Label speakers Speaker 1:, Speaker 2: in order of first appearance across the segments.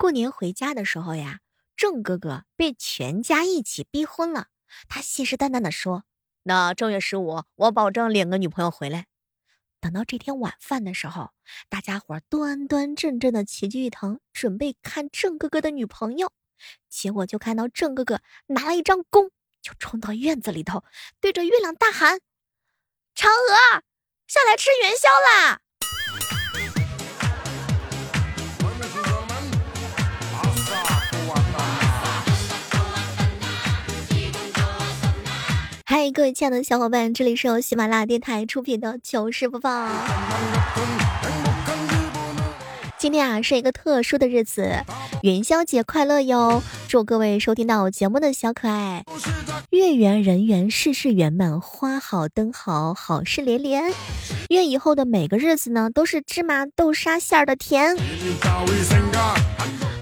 Speaker 1: 过年回家的时候呀，郑哥哥被全家一起逼婚了。他信誓旦旦地说：“那正月十五，我保证领个女朋友回来。”等到这天晚饭的时候，大家伙端端正正的齐聚一堂，准备看郑哥哥的女朋友。结果就看到郑哥哥拿了一张弓，就冲到院子里头，对着月亮大喊：“嫦娥，下来吃元宵啦！”嗨，各位亲爱的小伙伴，这里是由喜马拉雅电台出品的糗事播报。今天啊是一个特殊的日子，元宵节快乐哟！祝各位收听到我节目的小可爱，月圆人圆，事事圆满，花好灯好，好事连连。愿以后的每个日子呢，都是芝麻豆沙馅儿的甜。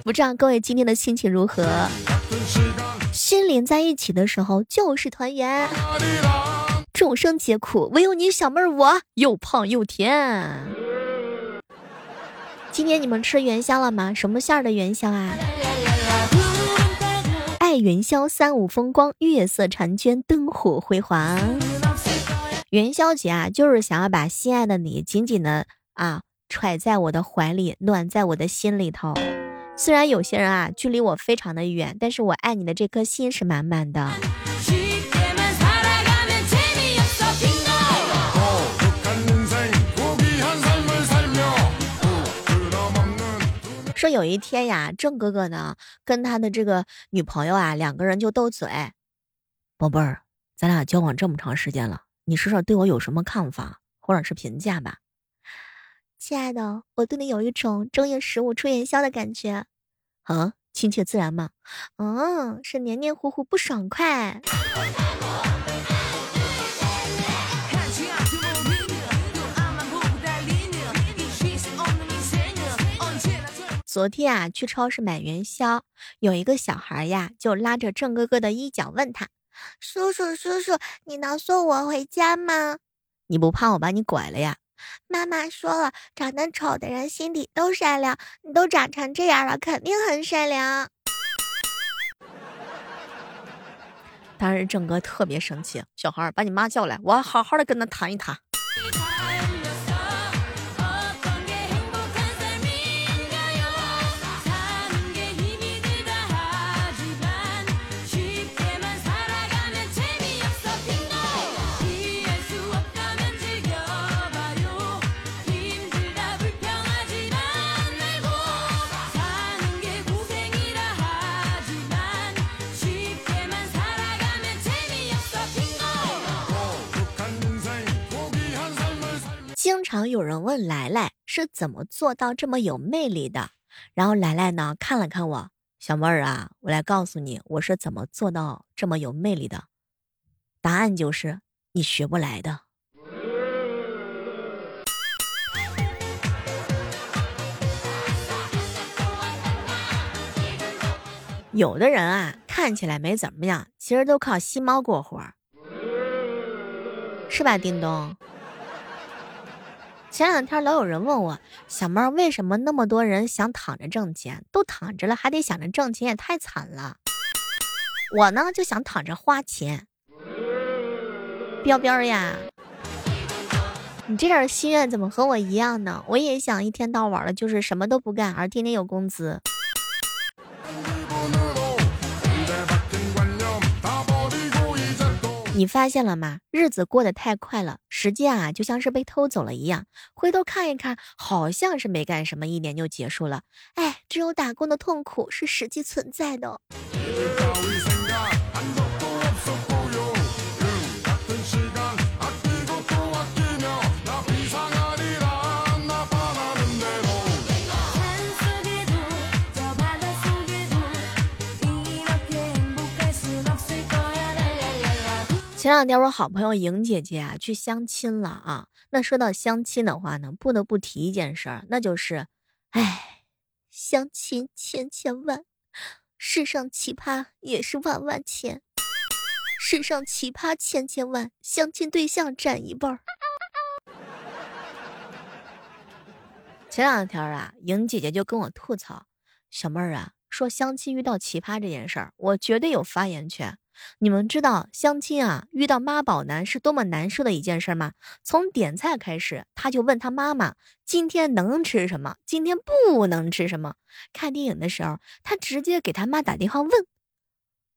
Speaker 1: 不知道各位今天的心情如何？心连在一起的时候就是团圆。众生皆苦，唯有你小妹儿我又胖又甜。今天你们吃元宵了吗？什么馅儿的元宵啊？爱元宵，三五风光，月色婵娟，灯火辉煌。元宵节啊，就是想要把心爱的你紧紧的啊揣在我的怀里，暖在我的心里头。虽然有些人啊距离我非常的远，但是我爱你的这颗心是满满的。说有一天呀，郑哥哥呢跟他的这个女朋友啊两个人就斗嘴，宝贝儿，咱俩交往这么长时间了，你说说对我有什么看法或者是评价吧？亲爱的，我对你有一种正月十五出元宵的感觉，啊，亲切自然嘛？嗯，是黏黏糊糊不爽快。昨天啊，去超市买元宵，有一个小孩呀，就拉着郑哥哥的衣角问他：“叔叔，叔叔，你能送我回家吗？你不怕我把你拐了呀？”妈妈说了，长得丑的人心底都善良。你都长成这样了，肯定很善良。当时郑哥特别生气，小孩把你妈叫来，我好好的跟他谈一谈。常有人问来来是怎么做到这么有魅力的，然后来来呢看了看我，小妹儿啊，我来告诉你我是怎么做到这么有魅力的，答案就是你学不来的。有的人啊看起来没怎么样，其实都靠吸猫过活，是吧，叮咚？前两天老有人问我，小猫为什么那么多人想躺着挣钱，都躺着了还得想着挣钱，也太惨了。我呢就想躺着花钱。彪彪呀，你这点心愿怎么和我一样呢？我也想一天到晚的，就是什么都不干，而天天有工资。你发现了吗？日子过得太快了，时间啊就像是被偷走了一样。回头看一看，好像是没干什么，一年就结束了。哎，只有打工的痛苦是实际存在的。前两天我好朋友莹姐姐啊去相亲了啊。那说到相亲的话呢，不得不提一件事儿，那就是，哎，相亲千千万，世上奇葩也是万万千，世上奇葩千千万，相亲对象占一半儿。前两天啊，莹姐姐就跟我吐槽，小妹儿啊，说相亲遇到奇葩这件事儿，我绝对有发言权。你们知道相亲啊遇到妈宝男是多么难受的一件事吗？从点菜开始，他就问他妈妈今天能吃什么，今天不能吃什么。看电影的时候，他直接给他妈打电话问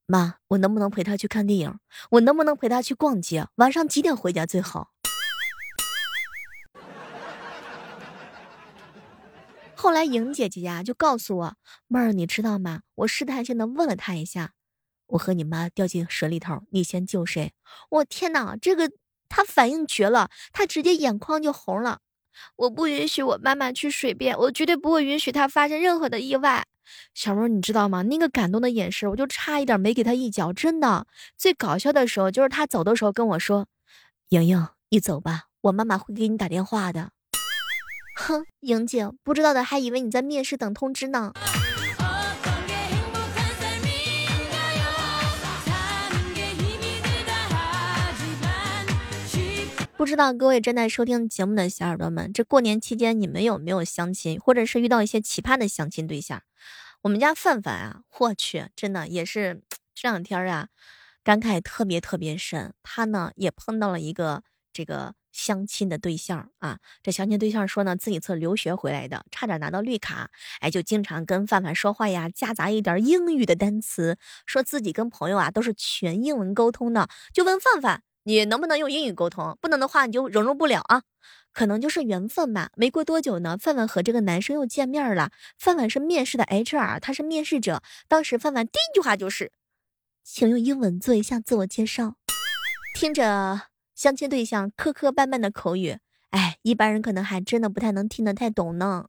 Speaker 1: 妈，我能不能陪他去看电影？我能不能陪他去逛街？晚上几点回家最好？后来莹姐姐呀就告诉我妹儿，你知道吗？我试探性的问了他一下。我和你妈掉进水里头，你先救谁？我天哪，这个他反应绝了，他直接眼眶就红了。我不允许我妈妈去水边，我绝对不会允许她发生任何的意外。小妹，你知道吗？那个感动的眼神，我就差一点没给他一脚。真的，最搞笑的时候就是他走的时候跟我说：“莹莹，你走吧，我妈妈会给你打电话的。”哼，莹姐不知道的还以为你在面试等通知呢。不知道各位正在收听节目的小耳朵们，这过年期间你们有没有相亲，或者是遇到一些奇葩的相亲对象？我们家范范啊，我去，真的也是这两天啊，感慨特别特别深。他呢也碰到了一个这个相亲的对象啊，这相亲对象说呢自己从留学回来的，差点拿到绿卡，哎，就经常跟范范说话呀，夹杂一点英语的单词，说自己跟朋友啊都是全英文沟通的，就问范范。你能不能用英语沟通？不能的话，你就融入不了啊。可能就是缘分吧。没过多久呢，范范和这个男生又见面了。范范是面试的 HR，他是面试者。当时范范第一句话就是：“请用英文做一下自我介绍。”听着相亲对象磕磕绊绊的口语，哎，一般人可能还真的不太能听得太懂呢。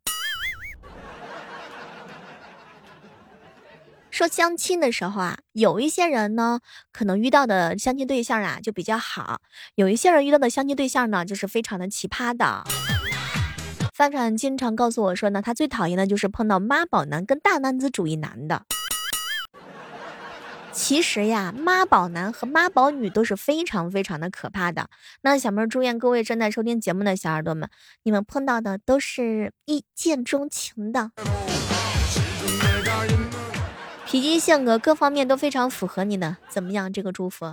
Speaker 1: 说相亲的时候啊，有一些人呢，可能遇到的相亲对象啊就比较好；有一些人遇到的相亲对象呢，就是非常的奇葩的。范范经常告诉我说呢，他最讨厌的就是碰到妈宝男跟大男子主义男的。其实呀，妈宝男和妈宝女都是非常非常的可怕的。那小妹儿祝愿各位正在收听节目的小耳朵们，你们碰到的都是一见钟情的。脾气、性格各方面都非常符合你的，怎么样？这个祝福。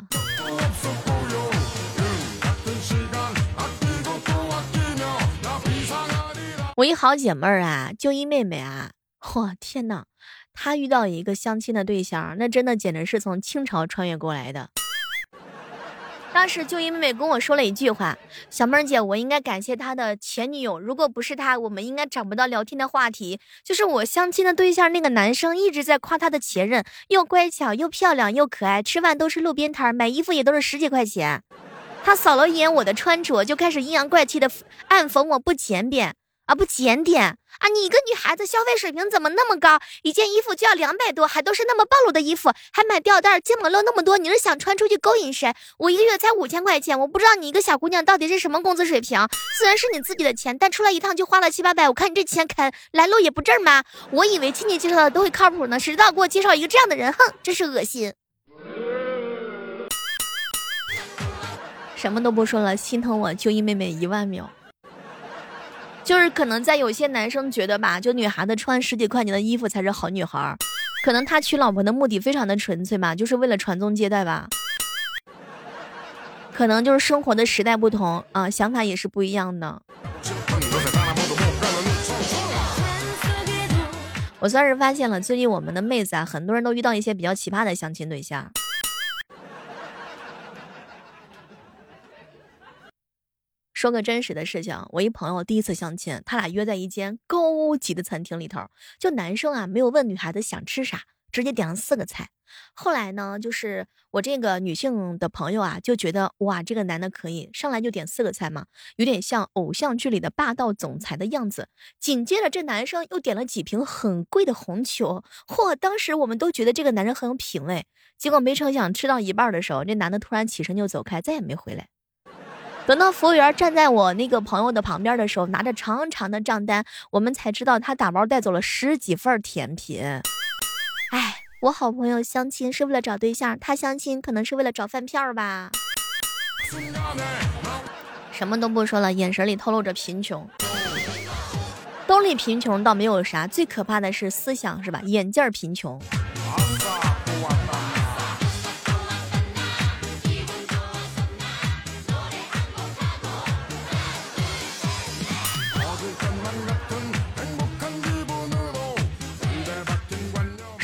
Speaker 1: 我一好姐妹儿啊，就一妹妹啊，嚯，天呐，她遇到一个相亲的对象，那真的简直是从清朝穿越过来的。当时就因为妹跟我说了一句话：“小妹儿姐，我应该感谢他的前女友，如果不是他，我们应该找不到聊天的话题。就是我相亲的对象那个男生一直在夸他的前任，又乖巧又漂亮又可爱，吃饭都是路边摊，买衣服也都是十几块钱。他扫了一眼我的穿着，就开始阴阳怪气的暗讽我不检点。”啊不检点啊！你一个女孩子消费水平怎么那么高？一件衣服就要两百多，还都是那么暴露的衣服，还买吊带、肩膀露那么多，你是想穿出去勾引谁？我一个月才五千块钱，我不知道你一个小姑娘到底是什么工资水平。虽然是你自己的钱，但出来一趟就花了七八百，我看你这钱肯来路也不正吗。我以为亲戚介绍的都会靠谱呢，谁知道给我介绍一个这样的人，哼，真是恶心。什么都不说了，心疼我就一妹妹一万秒。就是可能在有些男生觉得吧，就女孩子穿十几块钱的衣服才是好女孩儿，可能他娶老婆的目的非常的纯粹嘛，就是为了传宗接代吧。可能就是生活的时代不同啊，想法也是不一样的。我算是发现了，最近我们的妹子啊，很多人都遇到一些比较奇葩的相亲对象。说个真实的事情，我一朋友第一次相亲，他俩约在一间高级的餐厅里头，就男生啊没有问女孩子想吃啥，直接点了四个菜。后来呢，就是我这个女性的朋友啊，就觉得哇，这个男的可以上来就点四个菜嘛，有点像偶像剧里的霸道总裁的样子。紧接着这男生又点了几瓶很贵的红酒，嚯，当时我们都觉得这个男人很有品味。结果没成想吃到一半的时候，这男的突然起身就走开，再也没回来。等到服务员站在我那个朋友的旁边的时候，拿着长长的账单，我们才知道他打包带走了十几份甜品。哎，我好朋友相亲是为了找对象，他相亲可能是为了找饭票吧。什么都不说了，眼神里透露着贫穷。兜里贫穷倒没有啥，最可怕的是思想，是吧？眼镜贫穷。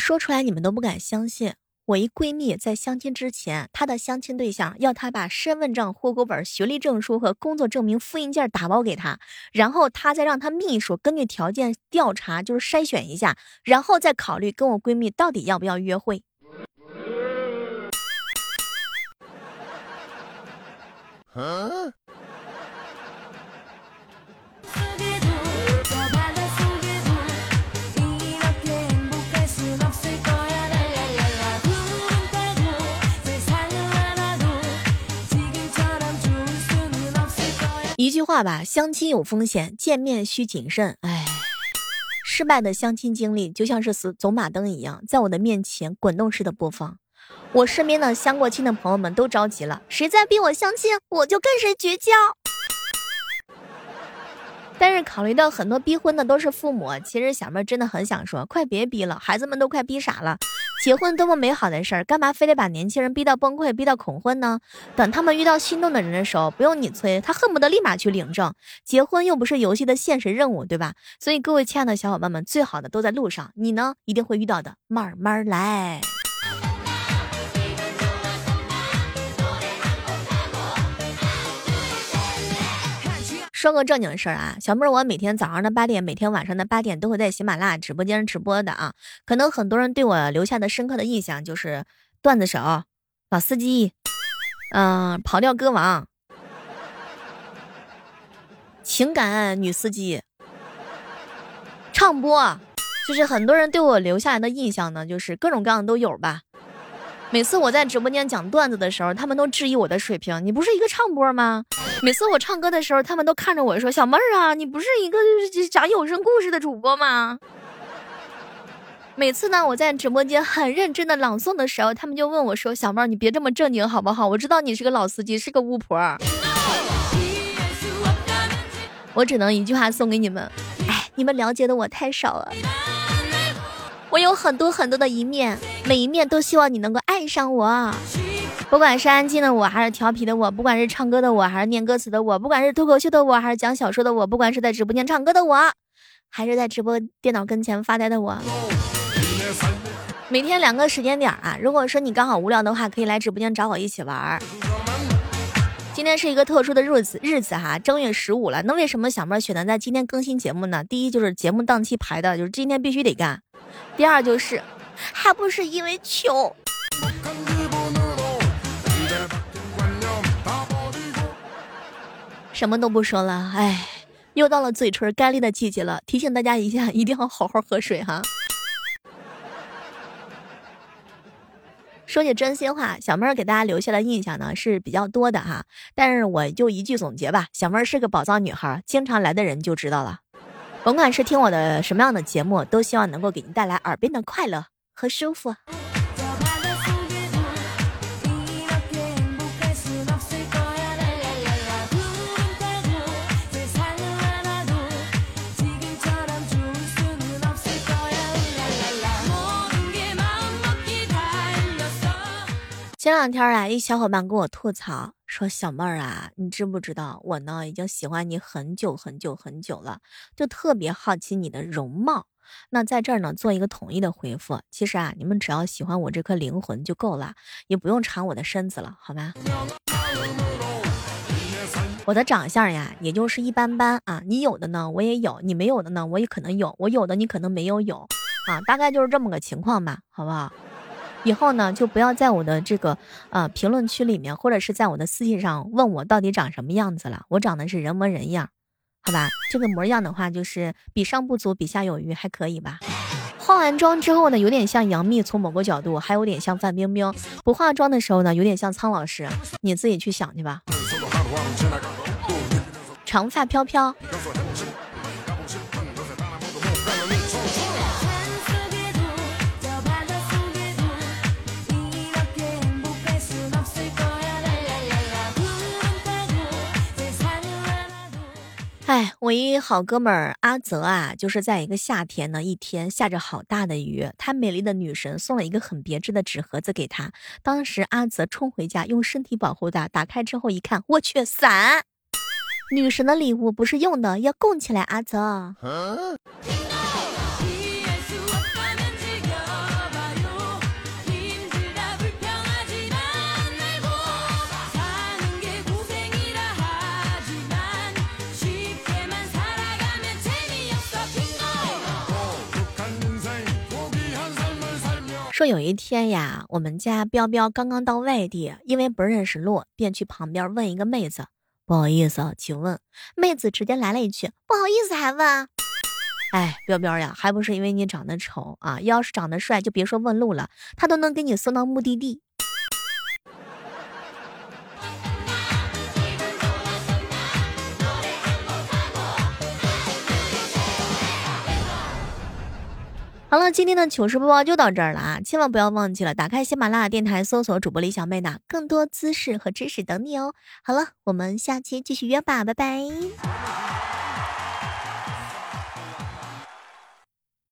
Speaker 1: 说出来你们都不敢相信。我一闺蜜在相亲之前，她的相亲对象要她把身份证、户口本、学历证书和工作证明复印件打包给她，然后她再让她秘书根据条件调查，就是筛选一下，然后再考虑跟我闺蜜到底要不要约会。一话吧，相亲有风险，见面需谨慎。哎，失败的相亲经历就像是走走马灯一样，在我的面前滚动式的播放。我身边的相过亲的朋友们都着急了，谁再逼我相亲，我就跟谁绝交。但是考虑到很多逼婚的都是父母，其实小妹真的很想说，快别逼了，孩子们都快逼傻了。结婚多么美好的事儿，干嘛非得把年轻人逼到崩溃、逼到恐婚呢？等他们遇到心动的人的时候，不用你催，他恨不得立马去领证。结婚又不是游戏的现实任务，对吧？所以各位亲爱的小伙伴们，最好的都在路上，你呢一定会遇到的，慢慢来。说个正经事儿啊，小妹儿，我每天早上的八点，每天晚上的八点都会在喜马拉雅直播间直播的啊。可能很多人对我留下的深刻的印象就是段子手、老司机，嗯，跑调歌王、情感女司机、唱播，就是很多人对我留下来的印象呢，就是各种各样都有吧。每次我在直播间讲段子的时候，他们都质疑我的水平。你不是一个唱播吗？每次我唱歌的时候，他们都看着我说：“小妹儿啊，你不是一个讲有声故事的主播吗？”每次呢，我在直播间很认真的朗诵的时候，他们就问我说：“小妹儿，你别这么正经好不好？我知道你是个老司机，是个巫婆。”我只能一句话送给你们：哎，你们了解的我太少了。我有很多很多的一面，每一面都希望你能够爱上我。不管是安静的我，还是调皮的我；不管是唱歌的我，还是念歌词的我；不管是脱口秀的我，还是讲小说的我；不管是在直播间唱歌的我，还是在直播电脑跟前发呆的我。每天两个时间点啊，如果说你刚好无聊的话，可以来直播间找我一起玩。今天是一个特殊的日子，日子哈，正月十五了。那为什么小妹选择在今天更新节目呢？第一就是节目档期排的，就是今天必须得干。第二就是，还不是因为穷。什么都不说了，哎，又到了嘴唇干裂的季节了。提醒大家一下，一定要好好喝水哈。说句真心话，小妹儿给大家留下的印象呢是比较多的哈，但是我就一句总结吧，小妹儿是个宝藏女孩，经常来的人就知道了。甭管是听我的什么样的节目，都希望能够给您带来耳边的快乐和舒服。前两天啊，一小伙伴跟我吐槽说：“小妹儿啊，你知不知道我呢已经喜欢你很久很久很久了，就特别好奇你的容貌。那在这儿呢做一个统一的回复，其实啊，你们只要喜欢我这颗灵魂就够了，也不用馋我的身子了，好吗？我的长相呀，也就是一般般啊。你有的呢，我也有；你没有的呢，我也可能有。我有的你可能没有有啊，大概就是这么个情况吧，好不好？”以后呢，就不要在我的这个呃评论区里面，或者是在我的私信上问我到底长什么样子了。我长得是人模人样，好吧？这个模样的话，就是比上不足，比下有余，还可以吧？化完妆之后呢，有点像杨幂，从某个角度还有点像范冰冰；不化妆的时候呢，有点像苍老师。你自己去想去吧。长发飘飘。我一好哥们儿阿泽啊，就是在一个夏天呢，一天下着好大的雨，他美丽的女神送了一个很别致的纸盒子给他。当时阿泽冲回家用身体保护他，打开之后一看，我去，伞！女神的礼物不是用的，要供起来。阿泽。说有一天呀，我们家彪彪刚刚到外地，因为不认识路，便去旁边问一个妹子：“不好意思，请问？”妹子直接来了一句：“不好意思，还问？”哎，彪彪呀，还不是因为你长得丑啊！要是长得帅，就别说问路了，他都能给你送到目的地。好了，今天的糗事播报就到这儿了啊！千万不要忘记了，打开喜马拉雅电台，搜索主播李小妹呢，更多姿势和知识等你哦。好了，我们下期继续约吧，拜拜。